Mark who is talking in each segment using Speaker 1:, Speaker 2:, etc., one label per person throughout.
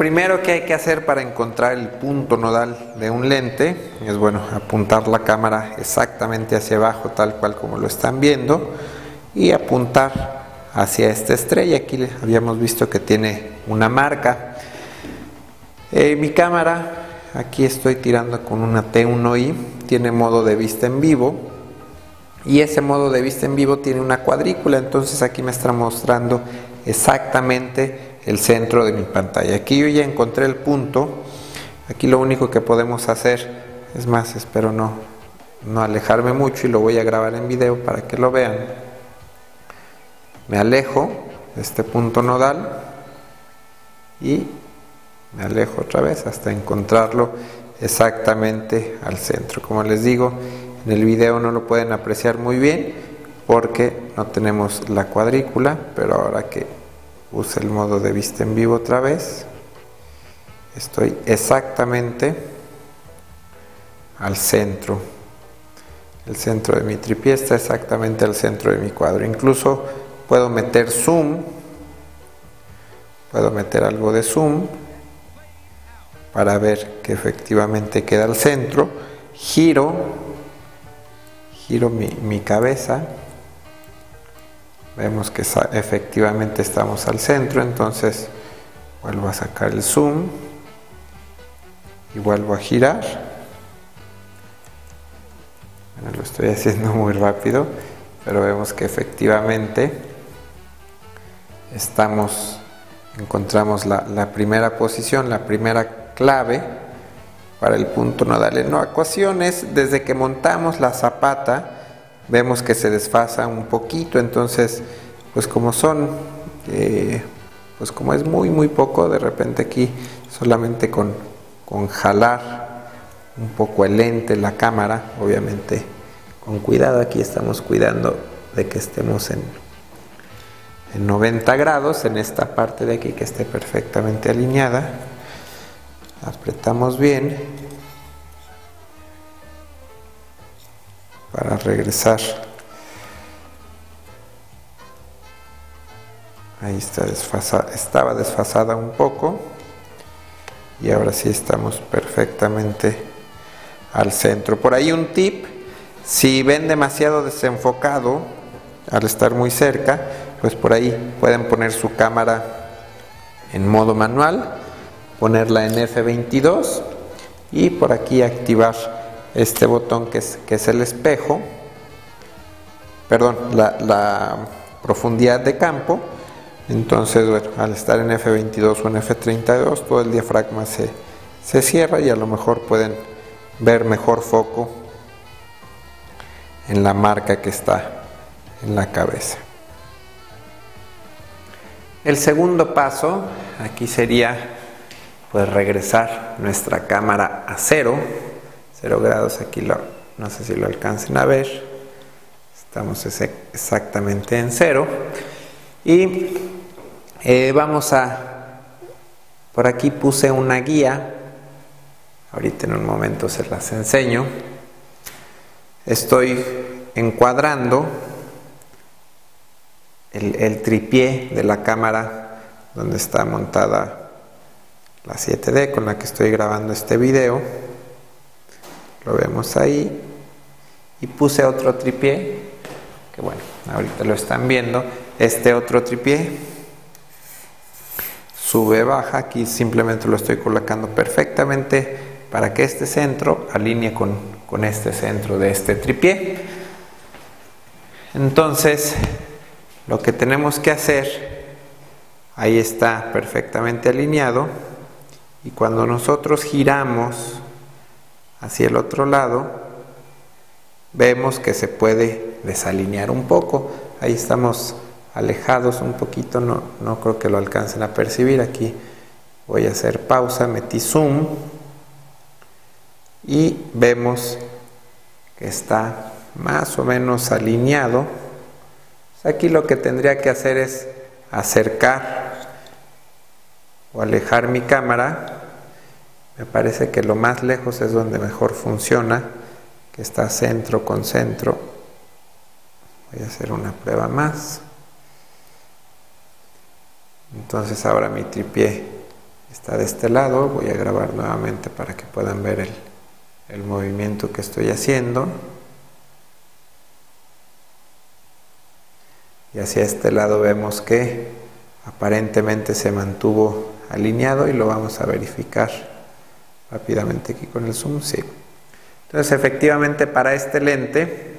Speaker 1: Primero que hay que hacer para encontrar el punto nodal de un lente es bueno apuntar la cámara exactamente hacia abajo tal cual como lo están viendo y apuntar hacia esta estrella. Aquí habíamos visto que tiene una marca. Eh, mi cámara, aquí estoy tirando con una T1i, tiene modo de vista en vivo y ese modo de vista en vivo tiene una cuadrícula, entonces aquí me está mostrando exactamente el centro de mi pantalla. Aquí yo ya encontré el punto. Aquí lo único que podemos hacer, es más, espero no, no alejarme mucho y lo voy a grabar en video para que lo vean. Me alejo de este punto nodal y me alejo otra vez hasta encontrarlo exactamente al centro. Como les digo, en el video no lo pueden apreciar muy bien porque no tenemos la cuadrícula, pero ahora que Use el modo de vista en vivo otra vez. Estoy exactamente al centro. El centro de mi tripié está exactamente al centro de mi cuadro. Incluso puedo meter zoom. Puedo meter algo de zoom para ver que efectivamente queda al centro. Giro, giro mi cabeza vemos que efectivamente estamos al centro entonces vuelvo a sacar el zoom y vuelvo a girar. Bueno, lo estoy haciendo muy rápido pero vemos que efectivamente estamos encontramos la, primera posición la primera clave para el punto nodal. En ecuaciones desde que montamos la zapata vemos que se desfasa un poquito, entonces, pues como son, eh, pues como es muy, muy poco, de repente aquí solamente con, con jalar un poco el lente, la cámara, obviamente con cuidado, aquí estamos cuidando de que estemos en, en 90 grados, en esta parte de aquí que esté perfectamente alineada, apretamos bien para regresar. Ahí está desfasada, estaba desfasada un poco y ahora sí estamos perfectamente al centro. Por ahí un tip, si ven demasiado desenfocado al estar muy cerca, pues por ahí pueden poner su cámara en modo manual, ponerla en F22 y por aquí activar este botón que es, que es el espejo, perdón, la, profundidad de campo. Entonces, al estar en F22 o en F32, todo el diafragma se, se cierra y a lo mejor pueden ver mejor foco en la marca que está en la cabeza. El segundo paso aquí sería pues regresar nuestra cámara a cero 0 grados, aquí no sé si lo alcancen a ver, estamos exactamente en cero. Y eh, vamos a, por aquí puse una guía, ahorita en un momento se las enseño, estoy encuadrando el, el tripié de la cámara donde está montada la 7D con la que estoy grabando este video lo vemos ahí. Y puse otro tripié que bueno ahorita lo están viendo. Este otro tripié sube baja. Aquí simplemente lo estoy colocando perfectamente para que este centro alinee con, con este centro de este tripié. Entonces lo que tenemos que hacer ahí está perfectamente alineado. Y cuando nosotros giramos hacia el otro lado, vemos que se puede desalinear un poco. Ahí estamos alejados un poquito, no, no creo que lo alcancen a percibir. Aquí voy a hacer pausa, metí zoom y vemos que está más o menos alineado. Aquí lo que tendría que hacer es acercar o alejar mi cámara me parece que lo más lejos es donde mejor funciona, que está centro con centro. Voy a hacer una prueba más. Entonces ahora mi tripié está de este lado, voy a grabar nuevamente para que puedan ver el, el movimiento que estoy haciendo. Y hacia este lado vemos que aparentemente se mantuvo alineado y lo vamos a verificar rápidamente aquí con el zoom. Sí. Entonces efectivamente para este lente,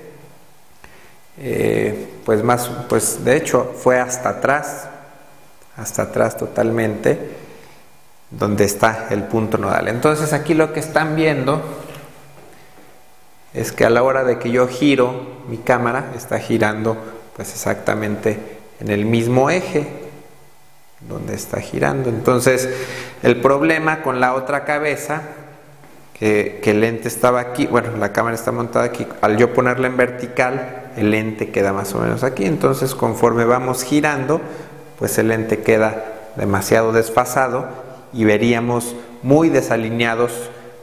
Speaker 1: eh, pues más, pues de hecho fue hasta atrás, hasta atrás totalmente, donde está el punto nodal. Entonces aquí lo que están viendo es que a la hora de que yo giro mi cámara está girando pues exactamente en el mismo eje donde está girando. Entonces el problema con la otra cabeza que, el lente estaba aquí bueno la cámara está montada aquí al yo ponerla en vertical el lente queda más o menos aquí. Entonces conforme vamos girando pues el lente queda demasiado desfasado y veríamos muy desalineados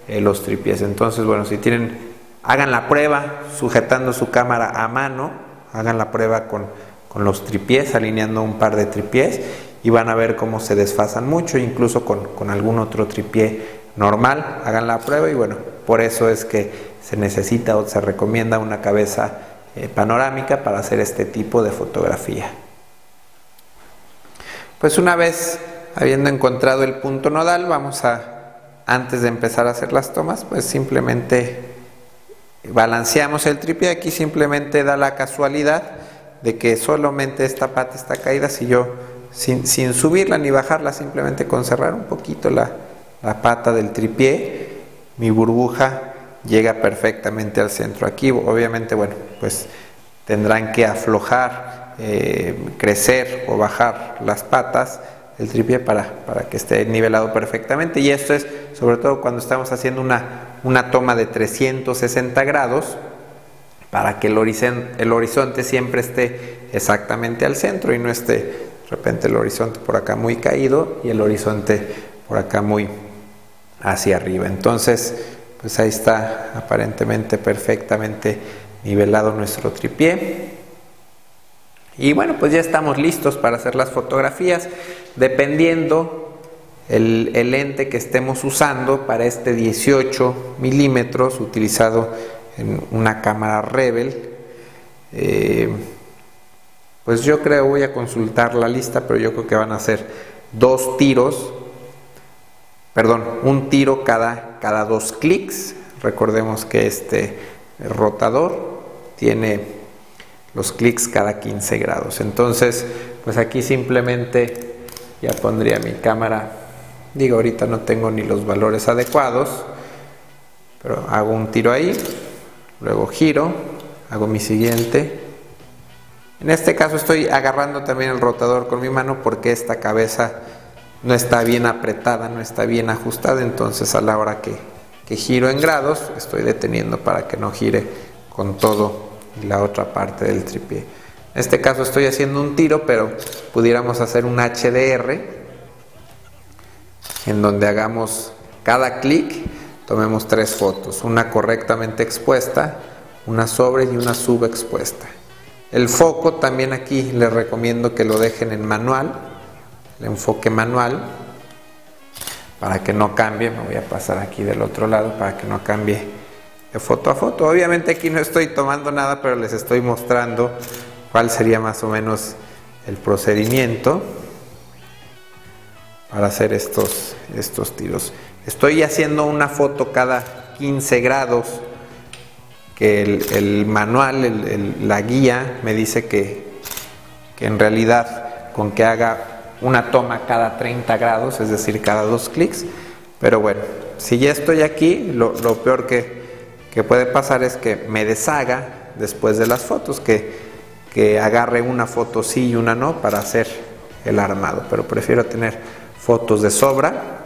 Speaker 1: eh, los tripies. Entonces bueno si tienen Hagan la prueba sujetando su cámara a mano, hagan la prueba con, los tripiés, alineando un par de tripiés y van a ver cómo se desfasan mucho, incluso con, algún otro tripié normal. Hagan la prueba y bueno, por eso es que se necesita o se recomienda una cabeza eh, panorámica para hacer este tipo de fotografía. Pues una vez habiendo encontrado el punto nodal, vamos a, antes de empezar a hacer las tomas, pues simplemente balanceamos el tripié, aquí simplemente da la casualidad de que solamente esta pata está caída, si yo sin, subirla ni bajarla, simplemente con cerrar un poquito la, pata del tripié, mi burbuja llega perfectamente al centro. Aquí obviamente, bueno, pues tendrán que aflojar, eh, crecer o bajar las patas el tripié para, para que esté nivelado perfectamente y esto es sobre todo cuando estamos haciendo una una toma de 360 grados para que el el horizonte siempre esté exactamente al centro y no esté de repente el horizonte por acá muy caído y el horizonte por acá muy hacia arriba. Entonces, pues ahí está aparentemente perfectamente nivelado nuestro tripié. Y bueno, pues ya estamos listos para hacer las fotografías, dependiendo el, lente que estemos usando para este 18 milímetros utilizado en una cámara Rebel. Eh, pues yo creo, voy a consultar la lista, pero yo creo que van a ser dos tiros, perdón, un tiro cada, cada dos clics. Recordemos que este rotador tiene los clics cada 15 grados. Entonces, pues aquí simplemente ya pondría mi cámara Digo, ahorita no tengo ni los valores adecuados, pero hago un tiro ahí, luego giro, hago mi siguiente. En este caso estoy agarrando también el rotador con mi mano porque esta cabeza no está bien apretada, no está bien ajustada, entonces a la hora que, que giro en grados estoy deteniendo para que no gire con todo la otra parte del tripié. En este caso estoy haciendo un tiro, pero pudiéramos hacer un HDR en donde hagamos cada clic, tomemos tres fotos, una correctamente expuesta, una sobre y una subexpuesta. El foco también aquí les recomiendo que lo dejen en manual, el enfoque manual, para que no cambie, me voy a pasar aquí del otro lado para que no cambie de foto a foto. Obviamente aquí no estoy tomando nada, pero les estoy mostrando cuál sería más o menos el procedimiento para hacer estos, estos tiros. Estoy haciendo una foto cada 15 grados que el, manual, la guía me dice que, en realidad con que haga una toma cada 30 grados, es decir, cada dos clics. Pero bueno, si ya estoy aquí, lo, peor que, que, puede pasar es que me deshaga después de las fotos, que, que agarre una foto sí y una no para hacer el armado. Pero prefiero tener fotos de sobra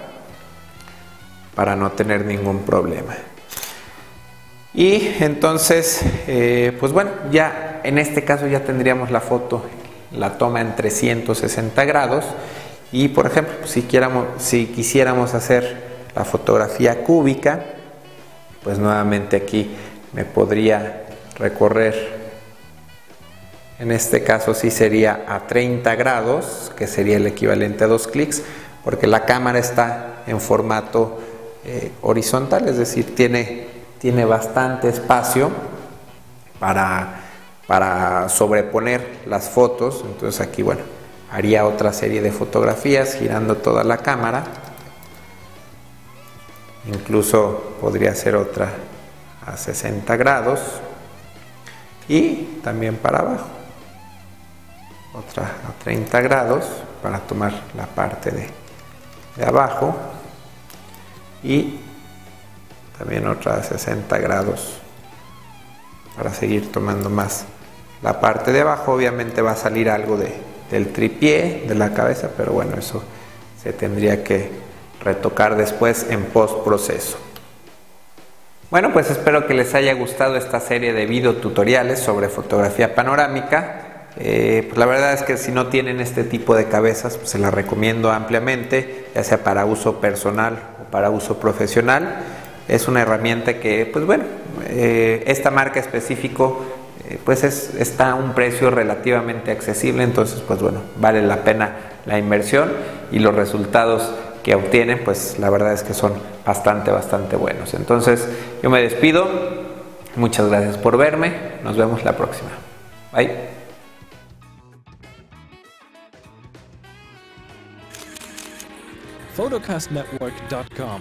Speaker 1: para no tener ningún problema. Y entonces, eh, pues bueno, ya en este caso ya tendríamos la foto, la toma en 360 grados. Y por ejemplo, si, si quisiéramos hacer la fotografía cúbica, pues nuevamente aquí me podría recorrer, en este caso sí sería a 30 grados, que sería el equivalente a dos clics, porque la cámara está en formato eh, horizontal, es decir, tiene, tiene bastante espacio para, para sobreponer las fotos. Entonces aquí, bueno, haría otra serie de fotografías girando toda la cámara. Incluso podría hacer otra a 60 grados y también para abajo. Otra a 30 grados para tomar la parte de, de abajo y también otra a 60 grados para seguir tomando más la parte de abajo. Obviamente va a salir algo de, del tripié de la cabeza, pero bueno, eso se tendría que retocar después en post proceso. Bueno, pues espero que les haya gustado esta serie de video tutoriales sobre fotografía panorámica. Eh, pues la verdad es que si no tienen este tipo de cabezas, pues se las recomiendo ampliamente, ya sea para uso personal o para uso profesional. Es una herramienta que, pues bueno, eh, esta marca específico, eh, pues es, está a un precio relativamente accesible, entonces, pues bueno, vale la pena la inversión y los resultados que obtienen, pues la verdad es que son bastante, bastante buenos. Entonces, yo me despido. Muchas gracias por verme. Nos vemos la próxima. Bye.
Speaker 2: photocastnetwork.com,